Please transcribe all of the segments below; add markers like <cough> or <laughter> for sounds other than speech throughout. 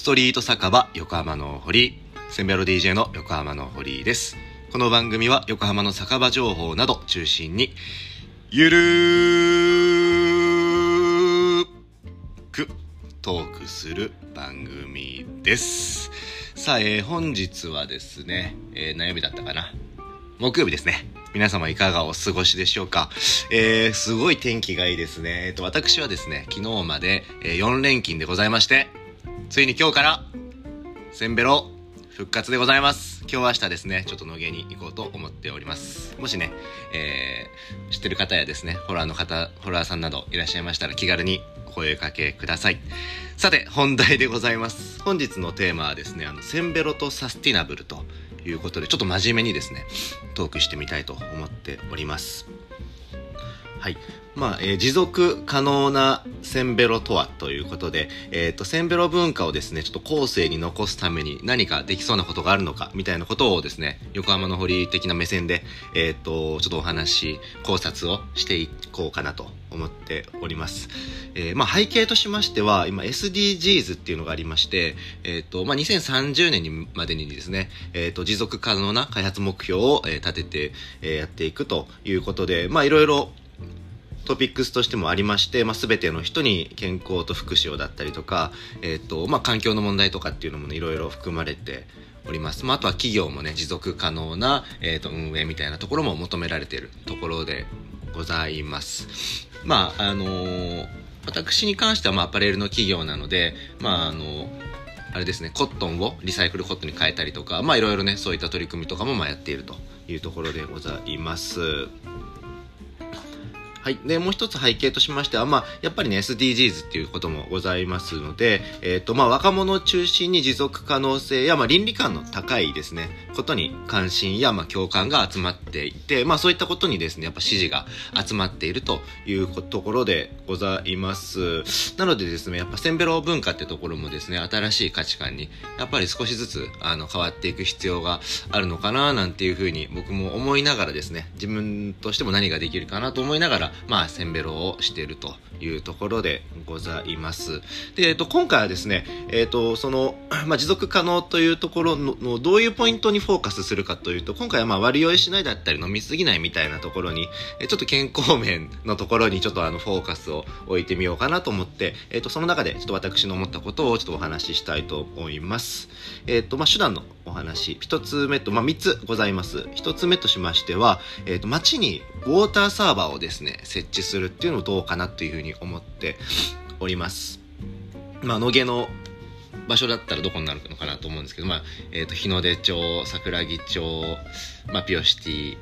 ストリート酒場横浜の堀。センベロ DJ の横浜の堀です。この番組は横浜の酒場情報など中心にゆるーくトークする番組です。さあ、えー、本日はですね、えー、悩みだったかな？木曜日ですね。皆様いかがお過ごしでしょうか？えー、すごい天気がいいですね。えっと、私はですね、昨日まで、えー、4連勤でございまして、ついに今日から、せんべろ復活でございます。今日明日ですね、ちょっと野毛に行こうと思っております。もしね、えー、知ってる方やですね、ホラーの方、ホラーさんなどいらっしゃいましたら気軽にお声かけください。さて、本題でございます。本日のテーマはですね、あの、センベロとサスティナブルということで、ちょっと真面目にですね、トークしてみたいと思っております。はい。まあ、えー、持続可能なセンベロとはということで、え、ー、と、センベロ文化をですね、ちょっと後世に残すために何かできそうなことがあるのか、みたいなことをですね、横浜の堀的な目線で、え、ー、と、ちょっとお話、考察をしていこうかなと思っております。えー、まあ、背景としましては、今 SDGs っていうのがありまして、えっ、と、まあ、2030年にまでにですね、えっ、と、持続可能な開発目標を、立てて、えやっていくということで、まあ、いろいろトピックスとしてもありまして、まあ、全ての人に健康と福祉をだったりとか、えーとまあ、環境の問題とかっていうのも、ね、いろいろ含まれております、まあ、あとは企業もね持続可能な、えーと、運営みたいなところも求められているところでございますまああのー、私に関してはまあアパレルの企業なのでまああのーあれですね、コットンをリサイクルコットンに変えたりとか、まあいろいろね、そういった取り組みとかもまあやっているというところでございます。はい。で、もう一つ背景としましては、まあ、やっぱりね、SDGs っていうこともございますので、えっ、ー、と、まあ、若者を中心に持続可能性や、まあ、倫理観の高いですね、ことに関心や、まあ、共感が集まっていて、まあ、そういったことにですね、やっぱ支持が集まっているというところでございます。なのでですね、やっぱセンベロ文化ってところもですね、新しい価値観に、やっぱり少しずつ、あの、変わっていく必要があるのかな、なんていうふうに僕も思いながらですね、自分としても何ができるかなと思いながら、まあ、せんべろをしているというところでございます。で、えっと、今回はですね、えっと、その、<clears throat> まあ、持続可能というところのどういうポイントにフォーカスするかというと、今回はまあ割り酔いしないだったり飲みすぎないみたいなところに、えちょっと健康面のところにちょっとあのフォーカスを置いてみようかなと思って、えっと、その中でちょっと私の思ったことをちょっとお話ししたいと思います。えっと、まあ、手段のお話、一つ目と、まあ、三つございます。一つ目としましては、えっと、街にウォーターサーバーをですね、設置するっていうのどうかなというふうに思っております。まあ、野毛の場所だったらどこになるのかなと思うんですけど、まあ、えっ、ー、と、日の出町、桜木町、まあ、ピオシティ、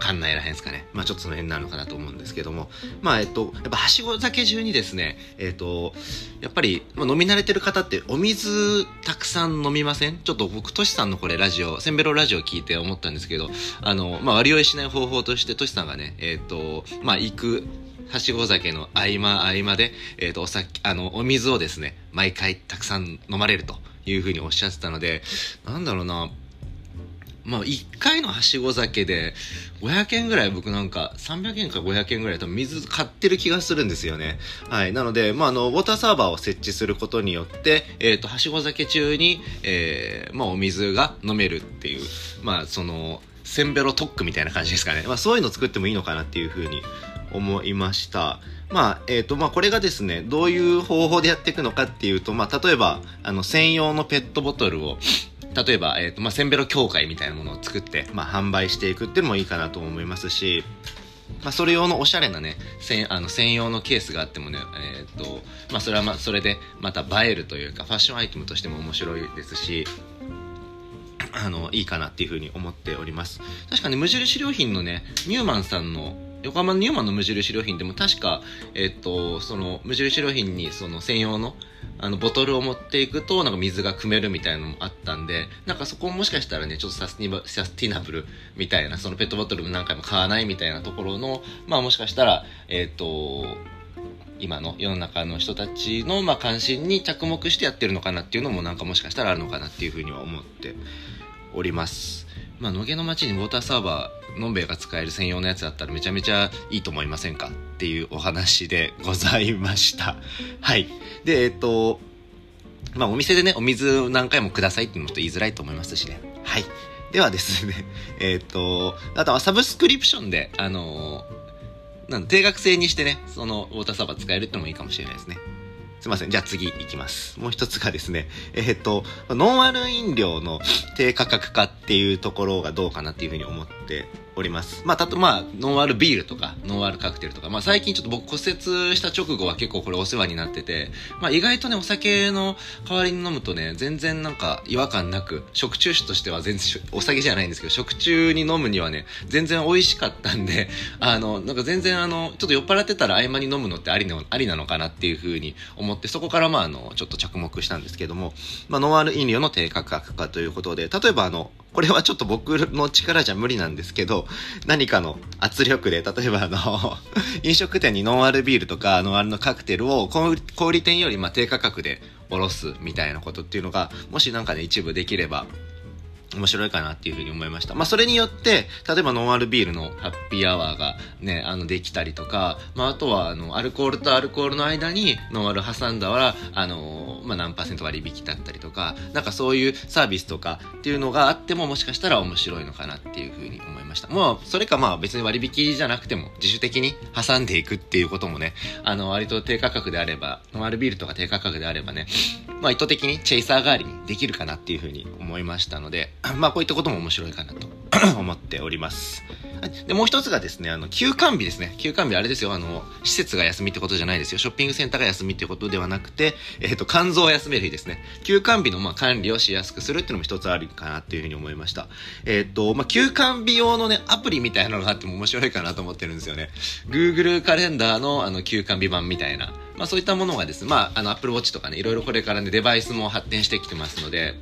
館内らへんですかね。まあちょっとその辺なのかなと思うんですけども。まあえっと、やっぱはしご酒中にですね、えっと、やっぱり、まあ、飲み慣れてる方ってお水たくさん飲みません？ちょっと僕、トシさんのこれラジオ、センベロラジオ聞いて思ったんですけど、あの、まあ割り酔いしない方法としてトシさんがね、えっと、まあ行く、はしご酒の合間合間で、えっ、と、お酒、あの、お水をですね、毎回たくさん飲まれるというふうにおっしゃってたので、なんだろうな、まあ、1回のはしご酒で500円ぐらい僕なんか300円か500円ぐらい多分水買ってる気がするんですよね。はい。なので、まあ、あの、ウォーターサーバーを設置することによって、えっ、ー、と、はしご酒中に、えー、まあ、お水が飲めるっていう、まあ、その、センベロ特区みたいな感じですかね。まあ、そういうの作ってもいいのかなっていうふうに思いました。まあ、えっ、ー、と、まあ、これがですね、どういう方法でやっていくのかっていうと、まあ、例えば、あの、専用のペットボトルを、例えば、えっ、ー、と、まあ、センベロ協会みたいなものを作って、まあ、販売していくっていうのもいいかなと思いますし、まあ、それ用のおしゃれなね、専あの専用のケースがあってもね、えっ、ー、と、まあ、それはま、それでまた映えるというか、ファッションアイテムとしても面白いですし、あの、いいかなっていうふうに思っております。確かに無印良品のね、ニューマンさんの横浜のニューマンの無印良品でも確か、えっと、その無印良品にその専用のあのボトルを持っていくとなんか水が汲めるみたいなのもあったんでなんかそこもしかしたらねちょっとサスティバサスティナブルみたいなそのペットボトルも何回も買わないみたいなところのまあもしかしたらえっ、と今の世の中の人たちのまあ関心に着目してやってるのかなっていうのもなんかもしかしたらあるのかなっていうふうには思って。おります。まあ、野毛の町にウォーターサーバー、のんべえが使える専用のやつだったらめちゃめちゃいいと思いませんかっていうお話でございました。<laughs> はい。で、えっと、まあお店でね、お水何回もくださいっていうのも言いづらいと思いますしね。はい。ではですね、<laughs> えっ、と、あとはサブスクリプションで、あのー、なん定額制にしてね、そのウォーターサーバー使えるってのもいいかもしれないですね。すいません。じゃあ次いきます。もう一つがですね、えっ、と、ノンアル飲料の低価格化っていうところがどうかなっていうふうに思っております。まあ、たと、まあ、ノンアルビールとか、ノンアルカクテルとか、まあ、最近ちょっと僕骨折した直後は結構これお世話になってて、まあ、意外とね、お酒の代わりに飲むとね、全然なんか違和感なく、食中酒としては全然、お酒じゃないんですけど、食中に飲むにはね、全然美味しかったんで、あの、なんか全然あの、ちょっと酔っ払ってたら合間に飲むのってありの、ありなのかなっていうふうに思思って、そこからまあ、あの、ちょっと着目したんですけども、まあ、ノンアル飲料の低価格化ということで、例えばあの、これはちょっと僕の力じゃ無理なんですけど、何かの圧力で、例えばあの <laughs> 飲食店にノンアルビールとかノンアルのカクテルを小売店よりま低価格でおろすみたいなことっていうのが、もしなんかね、一部できれば、面白いかなっていうふうに思いました。まあ、それによって、例えばノンアルビールのハッピーアワーがね、あの、できたりとか、まあ、あとは、あの、アルコールとアルコールの間にノンアル挟んだら、あの、まあ、何パーセント割引だったりとか、なんかそういうサービスとかっていうのがあっても、もしかしたら面白いのかなっていうふうに思いました。まあ、それかまあ、別に割引じゃなくても、自主的に挟んでいくっていうこともね、あの、割と低価格であれば、ノンアルビールとか低価格であればね、まあ、意図的にチェイサー代わりにできるかなっていうふうに思いましたので、<clears throat> まあ、こういったことも面白いかなと <clears throat> 思っております。で、もう一つがですね、あの、休館日ですね。休館日あれですよ、あの、施設が休みってことじゃないですよ。ショッピングセンターが休みってことではなくて、えっ、ー、と、肝臓を休める日ですね。休館日の、まあ、管理をしやすくするっていうのも一つあるかなっていうふうに思いました。えっ、ー、と、まあ、休館日用のね、アプリみたいなのがあっても面白いかなと思ってるんですよね。Google カレンダーの、あの、休館日版みたいな。まあ、そういったものがですね、まあ、あの、Apple Watch とかね、いろいろこれからね、デバイスも発展してきてますので、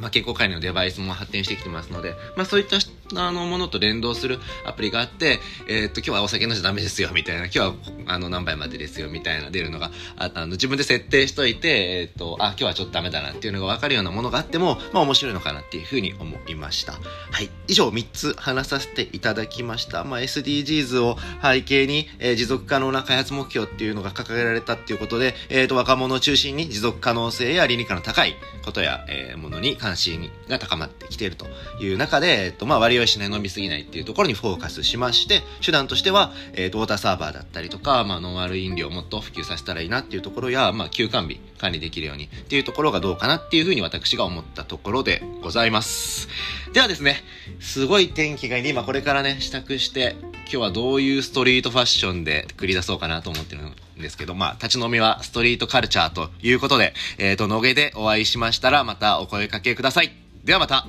まあ、健康管理のデバイスも発展してきてますので、まあ、そういったあのものと連動するアプリがあって、えー、っと、今日はお酒飲んじゃダメですよ、みたいな、今日はあの何杯までですよ、みたいな出るのが、ああの自分で設定しといて、えー、っと、あ、今日はちょっとダメだなっていうのがわかるようなものがあっても、まあ面白いのかなっていうふうに思いました。はい。以上3つ話させていただきました。まあ SDGs を背景に、えー、持続可能な開発目標っていうのが掲げられたっていうことで、えー、っと、若者を中心に持続可能性や倫理観の高いことや、えー、ものに関心が高まってきているという中で、えっと、まあ割合しない飲みすぎないっていうところにフォーカスしまして、手段としては、えー、ウォーターサーバーだったりとか、まあ、ノンアル飲料をもっと普及させたらいいなっていうところや、まあ、休館日管理できるようにっていうところがどうかなっていうふうに私が思ったところでございます。ではですね、すごい天気がいいんで、今これからね、支度して、今日はどういうストリートファッションで繰り出そうかなと思ってるんですけど、まあ、立ち飲みはストリートカルチャーということで、えっ、ー、と、野毛でお会いしましたら、またお声かけください。ではまた。